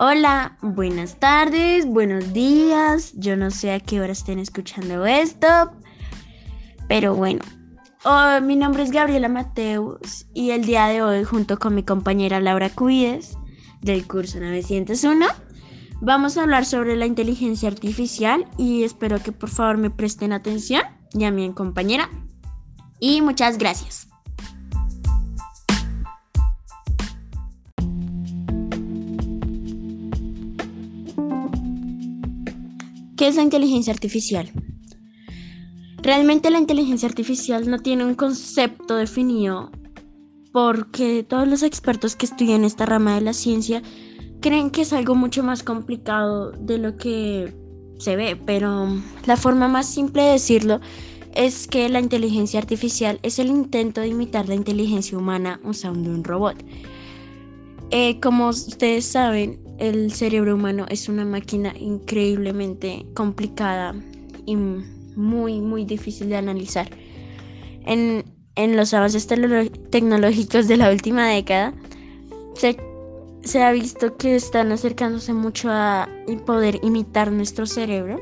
Hola, buenas tardes, buenos días. Yo no sé a qué hora estén escuchando esto, pero bueno. Oh, mi nombre es Gabriela Mateus y el día de hoy, junto con mi compañera Laura Cuides del curso 901, vamos a hablar sobre la inteligencia artificial y espero que por favor me presten atención y a mi compañera. Y muchas gracias. ¿Qué es la inteligencia artificial? Realmente la inteligencia artificial no tiene un concepto definido porque todos los expertos que estudian esta rama de la ciencia creen que es algo mucho más complicado de lo que se ve, pero la forma más simple de decirlo es que la inteligencia artificial es el intento de imitar la inteligencia humana usando un robot. Eh, como ustedes saben, el cerebro humano es una máquina increíblemente complicada y muy, muy difícil de analizar. En, los avances tecnológicos de la última década, se, se ha visto que están acercándose mucho a poder imitar nuestro cerebro.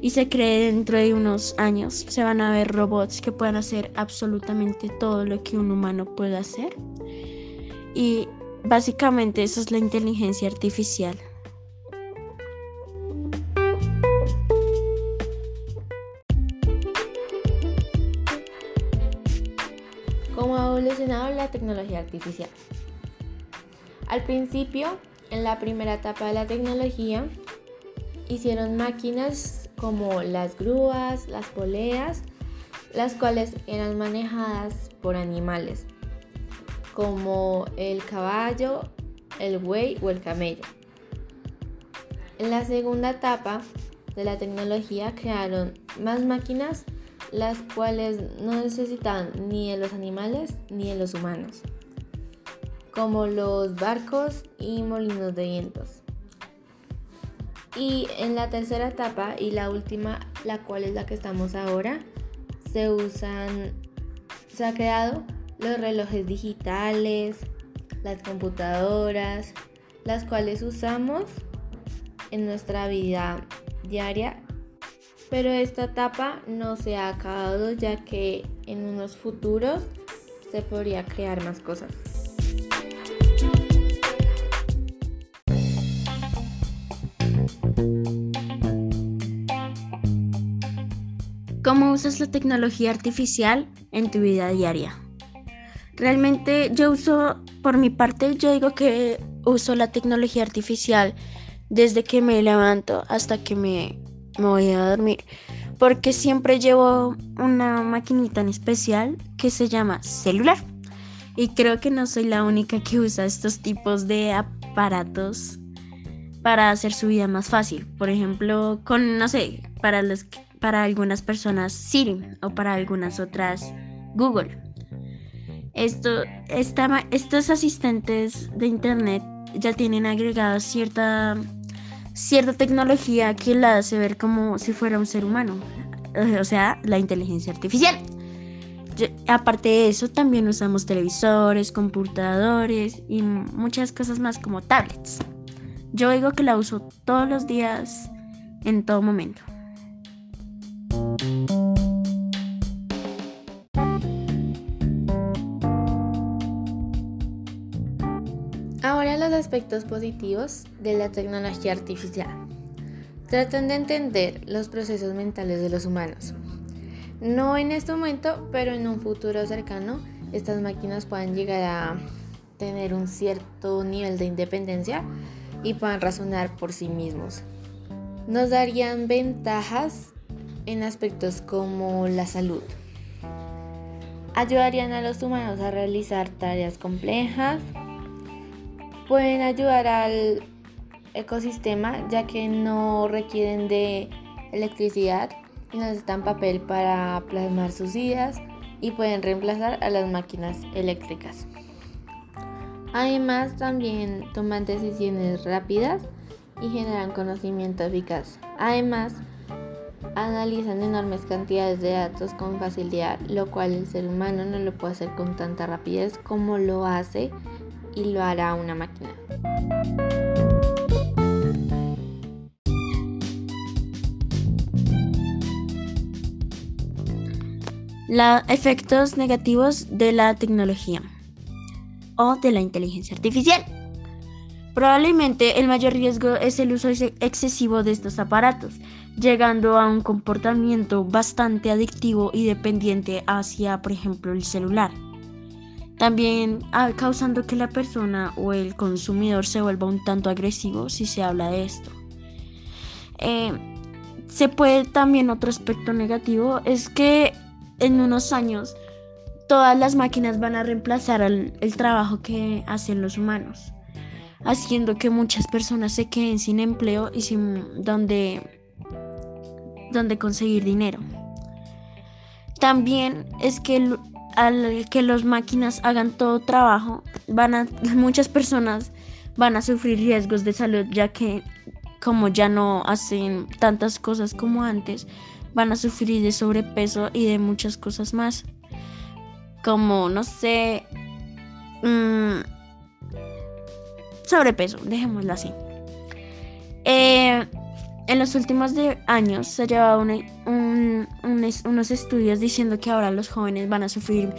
Y se cree dentro de unos años se van a ver robots que puedan hacer absolutamente todo lo que un humano puede hacer. Y Básicamente eso es la inteligencia artificial. ¿Cómo ha evolucionado la tecnología artificial? Al principio, en la primera etapa de la tecnología, hicieron máquinas como las grúas, las poleas, las cuales eran manejadas por animales como el caballo, el buey o el camello. En la segunda etapa de la tecnología crearon más máquinas las cuales no necesitaban ni de los animales ni de los humanos, como los barcos y molinos de vientos. Y en la tercera etapa y la última, la cual es la que estamos ahora, se usan, se ha creado los relojes digitales, las computadoras, las cuales usamos en nuestra vida diaria. Pero esta etapa no se ha acabado ya que en unos futuros se podría crear más cosas. ¿Cómo usas la tecnología artificial en tu vida diaria? Realmente yo uso, por mi parte, yo digo que uso la tecnología artificial desde que me levanto hasta que me, voy a dormir. Porque siempre llevo una maquinita en especial que se llama celular. Y creo que no soy la única que usa estos tipos de aparatos para hacer su vida más fácil. Por ejemplo, con, no sé, para, los, para algunas personas Siri o para algunas otras Google. Esto, estos asistentes de Internet ya tienen agregada cierta, cierta tecnología que la hace ver como si fuera un ser humano, o sea, la inteligencia artificial. aparte de eso, también usamos televisores, computadores y muchas cosas más como tablets. Yo digo que la uso todos los días, en todo momento. Aspectos positivos de la tecnología artificial. Tratan de entender los procesos mentales de los humanos. No en este momento, pero en un futuro cercano, estas máquinas puedan llegar a tener un cierto nivel de independencia y puedan razonar por sí mismos. Nos darían ventajas en aspectos como la salud. Ayudarían a los humanos a realizar tareas complejas, pueden ayudar al ecosistema ya que no requieren de electricidad y necesitan papel para plasmar sus ideas y pueden reemplazar a las máquinas eléctricas. Además también toman decisiones rápidas y generan conocimiento eficaz. Además, analizan enormes cantidades de datos con facilidad, lo cual el ser humano no lo puede hacer con tanta rapidez como lo hace y lo hará una máquina. Los efectos negativos de la tecnología o de la inteligencia artificial. Probablemente el mayor riesgo es el uso excesivo de estos aparatos, llegando a un comportamiento bastante adictivo y dependiente hacia, por ejemplo, el celular. También ah, causando que la persona o el consumidor se vuelva un tanto agresivo si se habla de esto. Eh, se puede también otro aspecto negativo es que en unos años todas las máquinas van a reemplazar el, trabajo que hacen los humanos, haciendo que muchas personas se queden sin empleo y sin donde, donde conseguir dinero. También es que al que las máquinas hagan todo trabajo, van a, muchas personas van a sufrir riesgos de salud ya que como ya no hacen tantas cosas como antes, van a sufrir de sobrepeso y de muchas cosas más. Como, no sé, mm, sobrepeso, dejémoslo así. Eh, en los últimos años se ha llevado unos estudios diciendo que ahora los jóvenes van a sufrir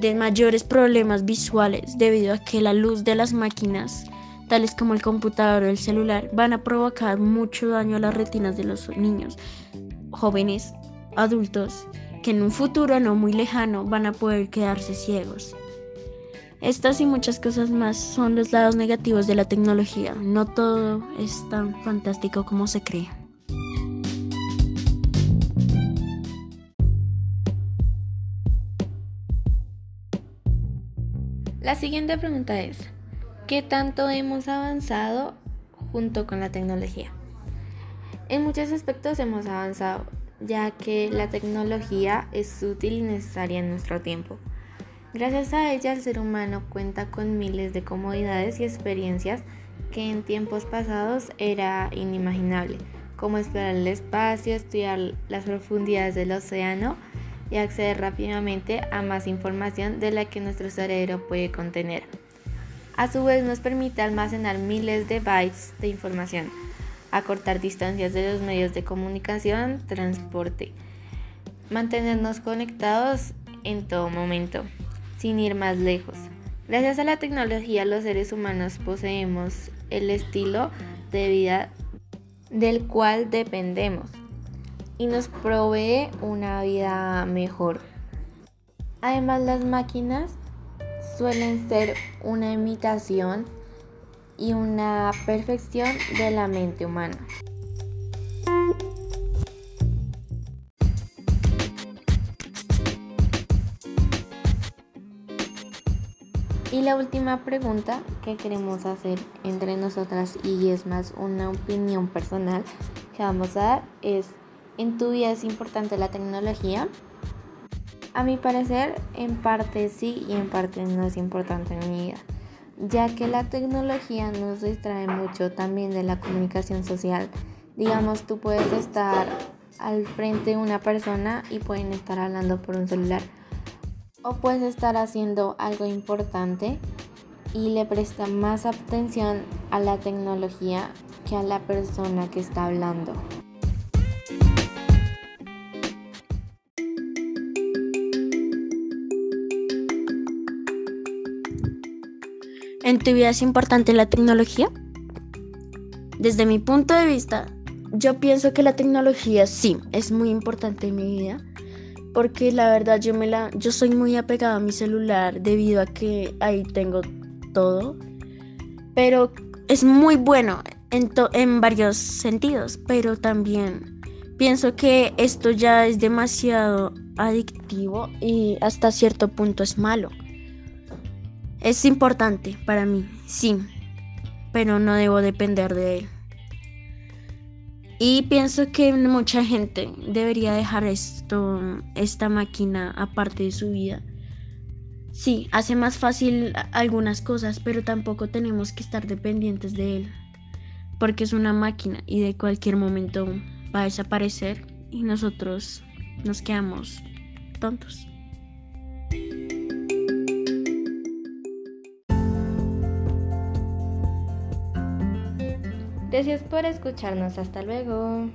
de mayores problemas visuales debido a que la luz de las máquinas tales como el computador o el celular, van a provocar mucho daño a las retinas de los niños, jóvenes, adultos, que en un futuro no muy lejano van a poder quedarse ciegos. Estas y muchas cosas más son los lados negativos de la tecnología. No todo es tan fantástico como se cree. La siguiente pregunta es, ¿Qué tanto hemos avanzado junto con la tecnología? En muchos aspectos hemos avanzado, ya que la tecnología es útil y necesaria en nuestro tiempo. Gracias a ella el ser humano cuenta con miles de comodidades y experiencias que en tiempos pasados era inimaginable, como explorar el espacio, estudiar las profundidades del océano y acceder rápidamente a más información de la que nuestro cerebro puede contener. A su vez nos permite almacenar miles de bytes de información, acortar distancias de los medios de comunicación, transporte, mantenernos conectados en todo momento, sin ir más lejos. Gracias a la tecnología los seres humanos poseemos el estilo de vida del cual dependemos y nos provee una vida mejor. Además las máquinas suelen ser una imitación y una perfección de la mente humana. La última pregunta que queremos hacer entre nosotras y es más una opinión personal que vamos a dar es, ¿en tu vida es importante la tecnología? A mi parecer, en parte sí y en parte no es importante en mi vida, ya que la tecnología nos distrae mucho también de la comunicación social. Digamos, tú puedes estar al frente de una persona y pueden estar hablando por un celular. O puedes estar haciendo algo importante y le presta más atención a la tecnología que a la persona que está hablando. ¿En tu vida es importante la tecnología? Desde mi punto de vista, yo pienso que la tecnología sí es muy importante en mi vida, porque la verdad yo me la yo soy muy apegada a mi celular debido a que ahí tengo todo, pero es muy bueno en, en varios sentidos, pero también pienso que esto ya es demasiado adictivo y hasta cierto punto es malo. Es importante para mí, sí, pero no debo depender de él. Y pienso que mucha gente debería dejar esto, esta máquina aparte de su vida. Sí, hace más fácil algunas cosas, pero tampoco tenemos que estar dependientes de él, porque es una máquina y de cualquier momento va a desaparecer y nosotros nos quedamos tontos. Gracias por escucharnos. Hasta luego.